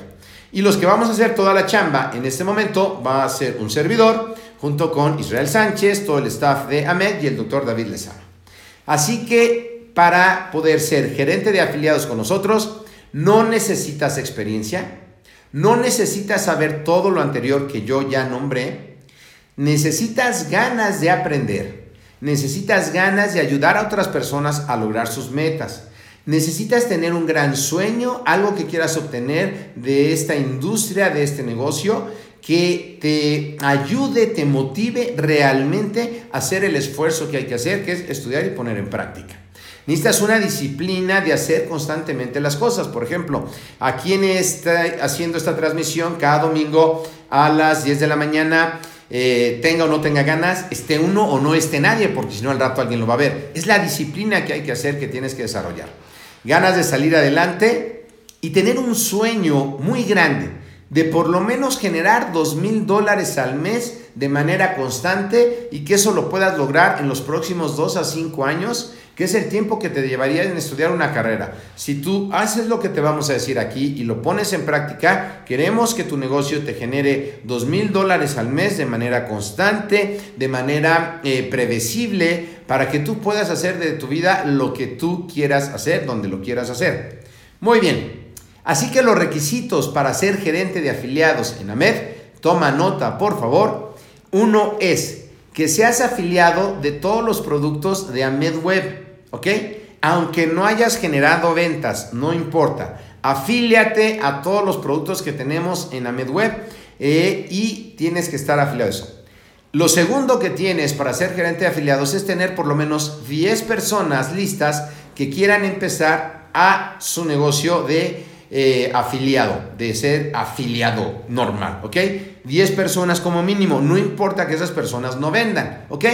Y los que vamos a hacer toda la chamba en este momento va a ser un servidor junto con Israel Sánchez, todo el staff de AMED y el doctor David Lezama. Así que para poder ser gerente de afiliados con nosotros, no necesitas experiencia, no necesitas saber todo lo anterior que yo ya nombré. Necesitas ganas de aprender. Necesitas ganas de ayudar a otras personas a lograr sus metas. Necesitas tener un gran sueño, algo que quieras obtener de esta industria, de este negocio, que te ayude, te motive realmente a hacer el esfuerzo que hay que hacer, que es estudiar y poner en práctica. Necesitas una disciplina de hacer constantemente las cosas. Por ejemplo, a quien está haciendo esta transmisión cada domingo a las 10 de la mañana, eh, tenga o no tenga ganas, esté uno o no esté nadie, porque si no al rato alguien lo va a ver. Es la disciplina que hay que hacer, que tienes que desarrollar. Ganas de salir adelante y tener un sueño muy grande de por lo menos generar dos mil dólares al mes de manera constante y que eso lo puedas lograr en los próximos dos a cinco años que es el tiempo que te llevaría en estudiar una carrera. Si tú haces lo que te vamos a decir aquí y lo pones en práctica, queremos que tu negocio te genere dos mil dólares al mes de manera constante, de manera eh, predecible, para que tú puedas hacer de tu vida lo que tú quieras hacer, donde lo quieras hacer. Muy bien. Así que los requisitos para ser gerente de afiliados en AMED, toma nota por favor. Uno es que seas afiliado de todos los productos de Amed Web, ¿ok? Aunque no hayas generado ventas, no importa. Afíliate a todos los productos que tenemos en Amed Web eh, y tienes que estar afiliado a eso. Lo segundo que tienes para ser gerente de afiliados es tener por lo menos 10 personas listas que quieran empezar a su negocio de eh, afiliado, de ser afiliado normal, ¿ok? 10 personas como mínimo, no importa que esas personas no vendan, ¿ok?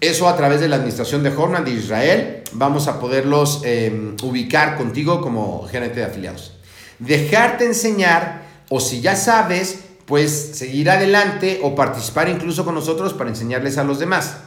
Eso a través de la administración de Hornan de Israel vamos a poderlos em, ubicar contigo como gerente de afiliados. Dejarte enseñar o si ya sabes, pues seguir adelante o participar incluso con nosotros para enseñarles a los demás.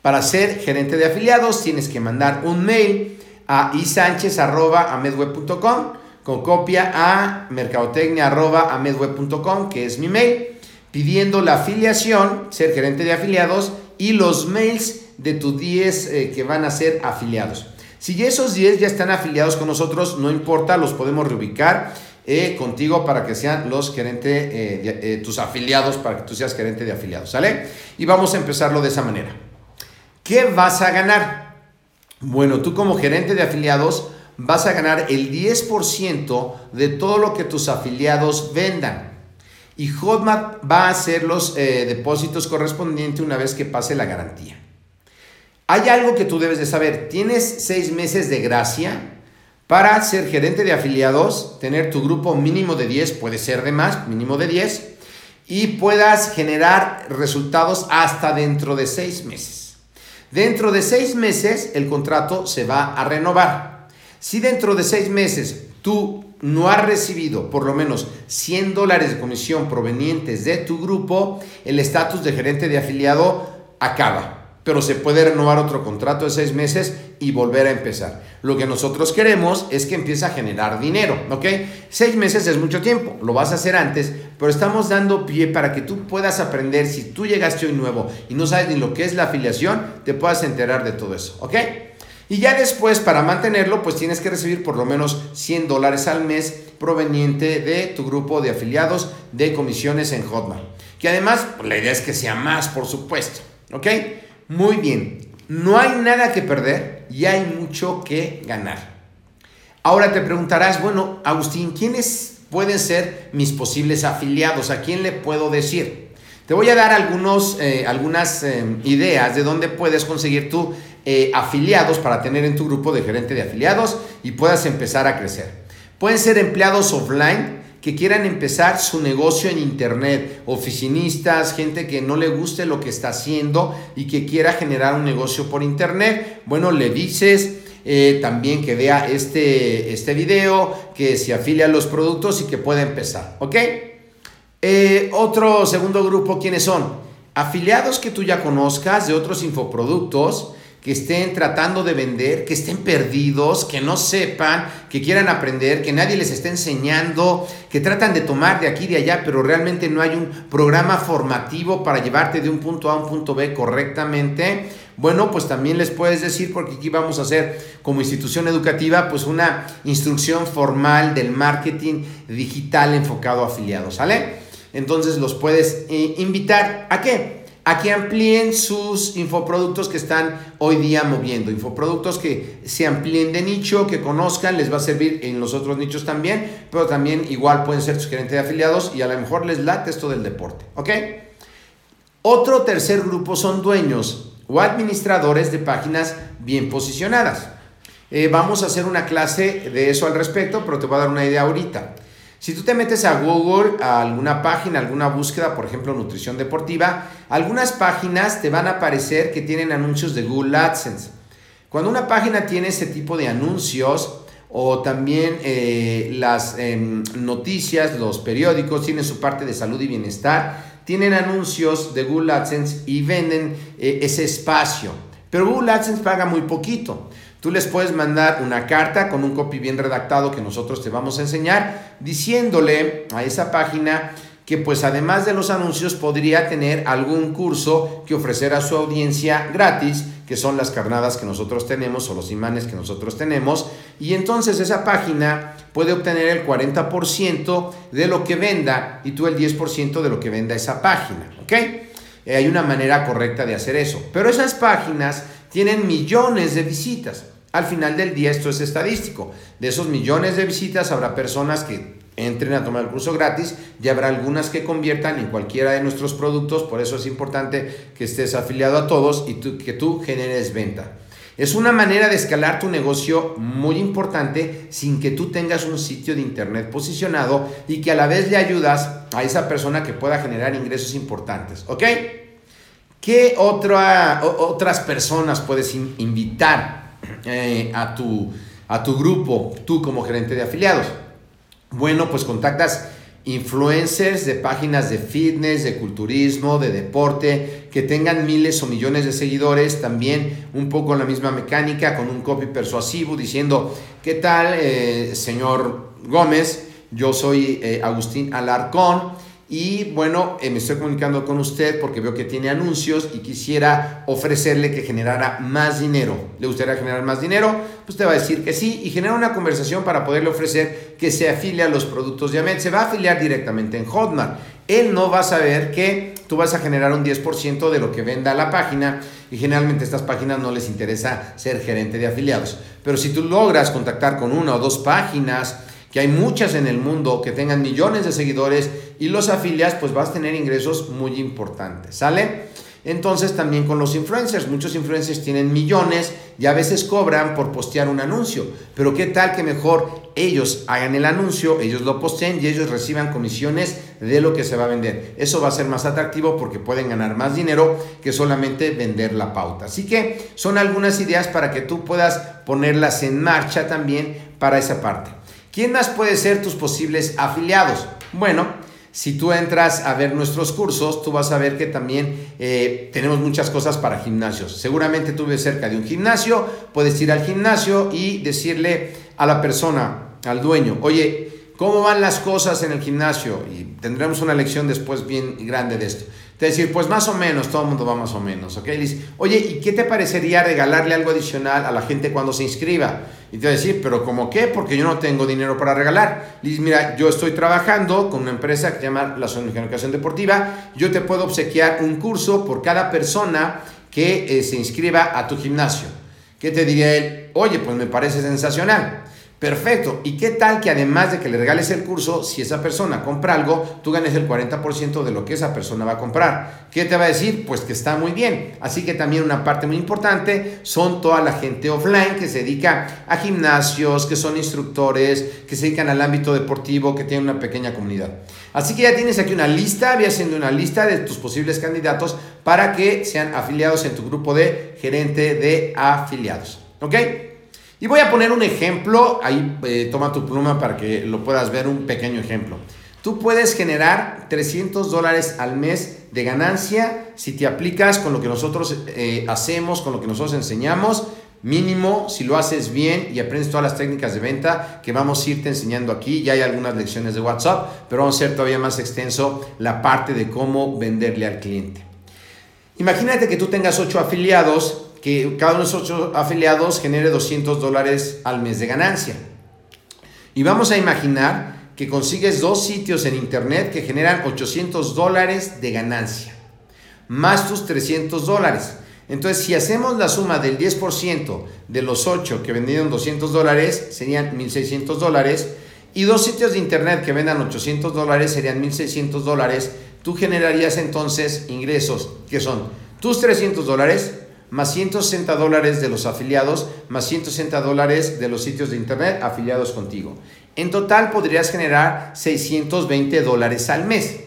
Para ser gerente de afiliados tienes que mandar un mail a isanchez.amedweb.com con copia a mercadotecnia.amedweb.com, que es mi mail, pidiendo la afiliación, ser gerente de afiliados y los mails de tus 10 eh, que van a ser afiliados. Si esos 10 ya están afiliados con nosotros, no importa, los podemos reubicar eh, contigo para que sean los gerentes, eh, tus afiliados, para que tú seas gerente de afiliados, ¿sale? Y vamos a empezarlo de esa manera. ¿Qué vas a ganar? Bueno, tú como gerente de afiliados vas a ganar el 10% de todo lo que tus afiliados vendan. Y Hotmart va a hacer los eh, depósitos correspondientes una vez que pase la garantía. Hay algo que tú debes de saber. Tienes seis meses de gracia para ser gerente de afiliados, tener tu grupo mínimo de 10, puede ser de más, mínimo de 10, y puedas generar resultados hasta dentro de seis meses. Dentro de seis meses el contrato se va a renovar. Si dentro de seis meses tú no has recibido por lo menos 100 dólares de comisión provenientes de tu grupo, el estatus de gerente de afiliado acaba. Pero se puede renovar otro contrato de seis meses y volver a empezar. Lo que nosotros queremos es que empiece a generar dinero, ¿ok? Seis meses es mucho tiempo, lo vas a hacer antes, pero estamos dando pie para que tú puedas aprender. Si tú llegaste hoy nuevo y no sabes ni lo que es la afiliación, te puedas enterar de todo eso, ¿ok? Y ya después, para mantenerlo, pues tienes que recibir por lo menos 100 dólares al mes proveniente de tu grupo de afiliados de comisiones en Hotmart. Que además, pues, la idea es que sea más, por supuesto. ¿Ok? Muy bien. No hay nada que perder y hay mucho que ganar. Ahora te preguntarás, bueno, Agustín, ¿quiénes pueden ser mis posibles afiliados? ¿A quién le puedo decir? Te voy a dar algunos, eh, algunas eh, ideas de dónde puedes conseguir tú eh, afiliados para tener en tu grupo de gerente de afiliados y puedas empezar a crecer. Pueden ser empleados offline que quieran empezar su negocio en internet, oficinistas, gente que no le guste lo que está haciendo y que quiera generar un negocio por internet, bueno, le dices eh, también que vea este, este video, que se afilia a los productos y que pueda empezar, ¿ok? Eh, otro segundo grupo, ¿quiénes son? Afiliados que tú ya conozcas de otros infoproductos que estén tratando de vender, que estén perdidos, que no sepan, que quieran aprender, que nadie les esté enseñando, que tratan de tomar de aquí y de allá, pero realmente no hay un programa formativo para llevarte de un punto A a un punto B correctamente. Bueno, pues también les puedes decir, porque aquí vamos a hacer como institución educativa, pues una instrucción formal del marketing digital enfocado a afiliados, ¿sale? Entonces los puedes eh, invitar a qué? A que amplíen sus infoproductos que están hoy día moviendo. Infoproductos que se amplíen de nicho, que conozcan, les va a servir en los otros nichos también, pero también igual pueden ser su gerente de afiliados y a lo mejor les late esto del deporte. ¿Ok? Otro tercer grupo son dueños o administradores de páginas bien posicionadas. Eh, vamos a hacer una clase de eso al respecto, pero te voy a dar una idea ahorita. Si tú te metes a Google, a alguna página, alguna búsqueda, por ejemplo, nutrición deportiva, algunas páginas te van a aparecer que tienen anuncios de Google AdSense. Cuando una página tiene ese tipo de anuncios, o también eh, las em, noticias, los periódicos tienen su parte de salud y bienestar, tienen anuncios de Google AdSense y venden eh, ese espacio. Pero Google AdSense paga muy poquito. Tú les puedes mandar una carta con un copy bien redactado que nosotros te vamos a enseñar, diciéndole a esa página que pues además de los anuncios podría tener algún curso que ofrecer a su audiencia gratis, que son las carnadas que nosotros tenemos o los imanes que nosotros tenemos, y entonces esa página puede obtener el 40% de lo que venda y tú el 10% de lo que venda esa página, ¿ok? Eh, hay una manera correcta de hacer eso, pero esas páginas tienen millones de visitas. Al final del día esto es estadístico. De esos millones de visitas habrá personas que entren a tomar el curso gratis y habrá algunas que conviertan en cualquiera de nuestros productos. Por eso es importante que estés afiliado a todos y que tú generes venta. Es una manera de escalar tu negocio muy importante sin que tú tengas un sitio de internet posicionado y que a la vez le ayudas a esa persona que pueda generar ingresos importantes. ¿Ok? ¿Qué otra, otras personas puedes invitar eh, a, tu, a tu grupo, tú como gerente de afiliados? Bueno, pues contactas influencers de páginas de fitness, de culturismo, de deporte, que tengan miles o millones de seguidores, también un poco la misma mecánica, con un copy persuasivo, diciendo, ¿qué tal, eh, señor Gómez? Yo soy eh, Agustín Alarcón y bueno, eh, me estoy comunicando con usted porque veo que tiene anuncios y quisiera ofrecerle que generara más dinero. ¿Le gustaría generar más dinero? Pues te va a decir que sí y genera una conversación para poderle ofrecer que se afilie a los productos de Amet. Se va a afiliar directamente en Hotmart. Él no va a saber que tú vas a generar un 10% de lo que venda la página y generalmente a estas páginas no les interesa ser gerente de afiliados. Pero si tú logras contactar con una o dos páginas, que hay muchas en el mundo que tengan millones de seguidores y los afilias, pues vas a tener ingresos muy importantes, ¿sale? Entonces también con los influencers, muchos influencers tienen millones y a veces cobran por postear un anuncio, pero qué tal que mejor ellos hagan el anuncio, ellos lo posteen y ellos reciban comisiones de lo que se va a vender. Eso va a ser más atractivo porque pueden ganar más dinero que solamente vender la pauta. Así que son algunas ideas para que tú puedas ponerlas en marcha también para esa parte. ¿Quién más puede ser tus posibles afiliados? Bueno, si tú entras a ver nuestros cursos, tú vas a ver que también eh, tenemos muchas cosas para gimnasios. Seguramente tú ves cerca de un gimnasio, puedes ir al gimnasio y decirle a la persona, al dueño, oye, ¿cómo van las cosas en el gimnasio? Y tendremos una lección después bien grande de esto. Te decir, pues más o menos, todo el mundo va más o menos, ¿ok? Oye, ¿y qué te parecería regalarle algo adicional a la gente cuando se inscriba? Y te va a decir, pero ¿cómo qué? Porque yo no tengo dinero para regalar. Dice, mira, yo estoy trabajando con una empresa que se llama la Zona de Educación Deportiva, yo te puedo obsequiar un curso por cada persona que eh, se inscriba a tu gimnasio. ¿Qué te diría él? Oye, pues me parece sensacional. Perfecto. ¿Y qué tal que además de que le regales el curso, si esa persona compra algo, tú ganes el 40% de lo que esa persona va a comprar? ¿Qué te va a decir? Pues que está muy bien. Así que también una parte muy importante son toda la gente offline que se dedica a gimnasios, que son instructores, que se dedican al ámbito deportivo, que tienen una pequeña comunidad. Así que ya tienes aquí una lista, voy haciendo una lista de tus posibles candidatos para que sean afiliados en tu grupo de gerente de afiliados. ¿Ok? Y voy a poner un ejemplo, ahí eh, toma tu pluma para que lo puedas ver, un pequeño ejemplo. Tú puedes generar 300 dólares al mes de ganancia si te aplicas con lo que nosotros eh, hacemos, con lo que nosotros enseñamos. Mínimo, si lo haces bien y aprendes todas las técnicas de venta que vamos a irte enseñando aquí. Ya hay algunas lecciones de WhatsApp, pero vamos a hacer todavía más extenso la parte de cómo venderle al cliente. Imagínate que tú tengas 8 afiliados que cada uno de ocho afiliados genere 200 dólares al mes de ganancia. Y vamos a imaginar que consigues dos sitios en internet que generan 800 dólares de ganancia, más tus 300 dólares. Entonces, si hacemos la suma del 10% de los 8 que vendieron 200 dólares, serían 1.600 dólares. Y dos sitios de internet que vendan 800 dólares serían 1.600 dólares. Tú generarías entonces ingresos que son tus 300 dólares más 160 dólares de los afiliados, más 160 dólares de los sitios de internet afiliados contigo. En total podrías generar 620 dólares al mes.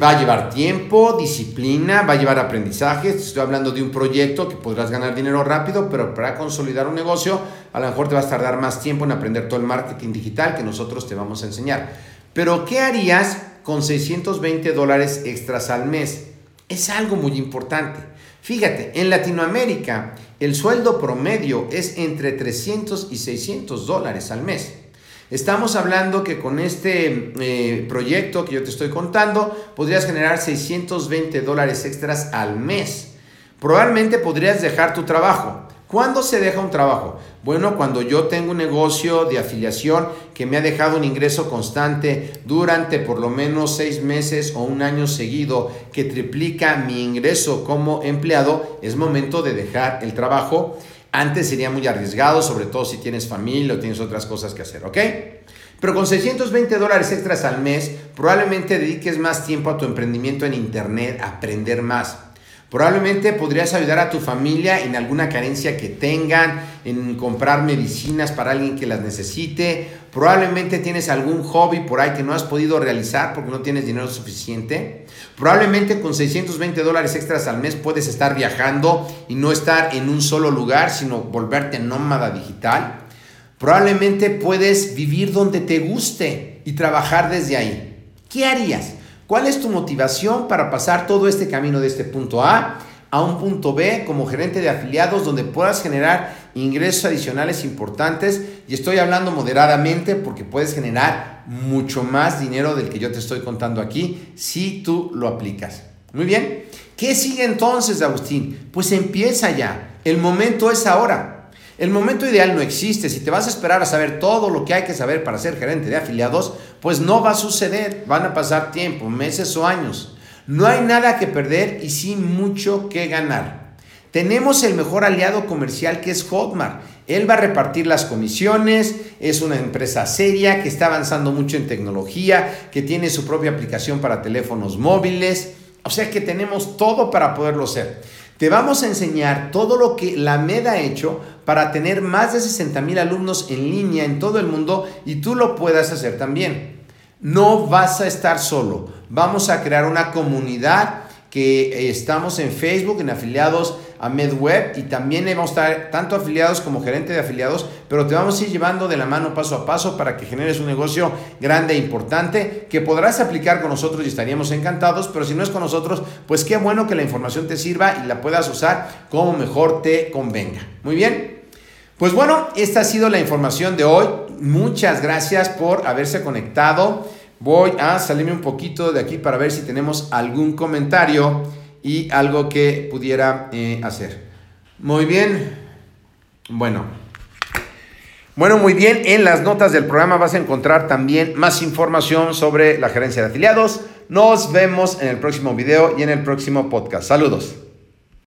Va a llevar tiempo, disciplina, va a llevar aprendizaje. Estoy hablando de un proyecto que podrás ganar dinero rápido, pero para consolidar un negocio a lo mejor te vas a tardar más tiempo en aprender todo el marketing digital que nosotros te vamos a enseñar. Pero ¿qué harías con 620 dólares extras al mes? Es algo muy importante. Fíjate, en Latinoamérica el sueldo promedio es entre 300 y 600 dólares al mes. Estamos hablando que con este eh, proyecto que yo te estoy contando, podrías generar 620 dólares extras al mes. Probablemente podrías dejar tu trabajo. ¿Cuándo se deja un trabajo? Bueno, cuando yo tengo un negocio de afiliación que me ha dejado un ingreso constante durante por lo menos seis meses o un año seguido que triplica mi ingreso como empleado, es momento de dejar el trabajo. Antes sería muy arriesgado, sobre todo si tienes familia o tienes otras cosas que hacer, ¿ok? Pero con 620 dólares extras al mes, probablemente dediques más tiempo a tu emprendimiento en Internet, a aprender más. Probablemente podrías ayudar a tu familia en alguna carencia que tengan, en comprar medicinas para alguien que las necesite. Probablemente tienes algún hobby por ahí que no has podido realizar porque no tienes dinero suficiente. Probablemente con 620 dólares extras al mes puedes estar viajando y no estar en un solo lugar, sino volverte nómada digital. Probablemente puedes vivir donde te guste y trabajar desde ahí. ¿Qué harías? ¿Cuál es tu motivación para pasar todo este camino de este punto A a un punto B como gerente de afiliados donde puedas generar ingresos adicionales importantes? Y estoy hablando moderadamente porque puedes generar mucho más dinero del que yo te estoy contando aquí si tú lo aplicas. Muy bien. ¿Qué sigue entonces, Agustín? Pues empieza ya. El momento es ahora. El momento ideal no existe. Si te vas a esperar a saber todo lo que hay que saber para ser gerente de afiliados, pues no va a suceder. Van a pasar tiempo, meses o años. No hay nada que perder y sí mucho que ganar. Tenemos el mejor aliado comercial que es Hotmart. Él va a repartir las comisiones, es una empresa seria que está avanzando mucho en tecnología, que tiene su propia aplicación para teléfonos móviles. O sea que tenemos todo para poderlo ser. Te vamos a enseñar todo lo que la MED ha hecho para tener más de 60 mil alumnos en línea en todo el mundo y tú lo puedas hacer también. No vas a estar solo. Vamos a crear una comunidad que eh, estamos en Facebook, en afiliados a MedWeb y también vamos a estar tanto afiliados como gerente de afiliados, pero te vamos a ir llevando de la mano paso a paso para que generes un negocio grande e importante que podrás aplicar con nosotros y estaríamos encantados, pero si no es con nosotros, pues qué bueno que la información te sirva y la puedas usar como mejor te convenga. Muy bien. Pues bueno, esta ha sido la información de hoy. Muchas gracias por haberse conectado. Voy a salirme un poquito de aquí para ver si tenemos algún comentario y algo que pudiera eh, hacer. Muy bien. Bueno. Bueno, muy bien. En las notas del programa vas a encontrar también más información sobre la gerencia de afiliados. Nos vemos en el próximo video y en el próximo podcast. Saludos.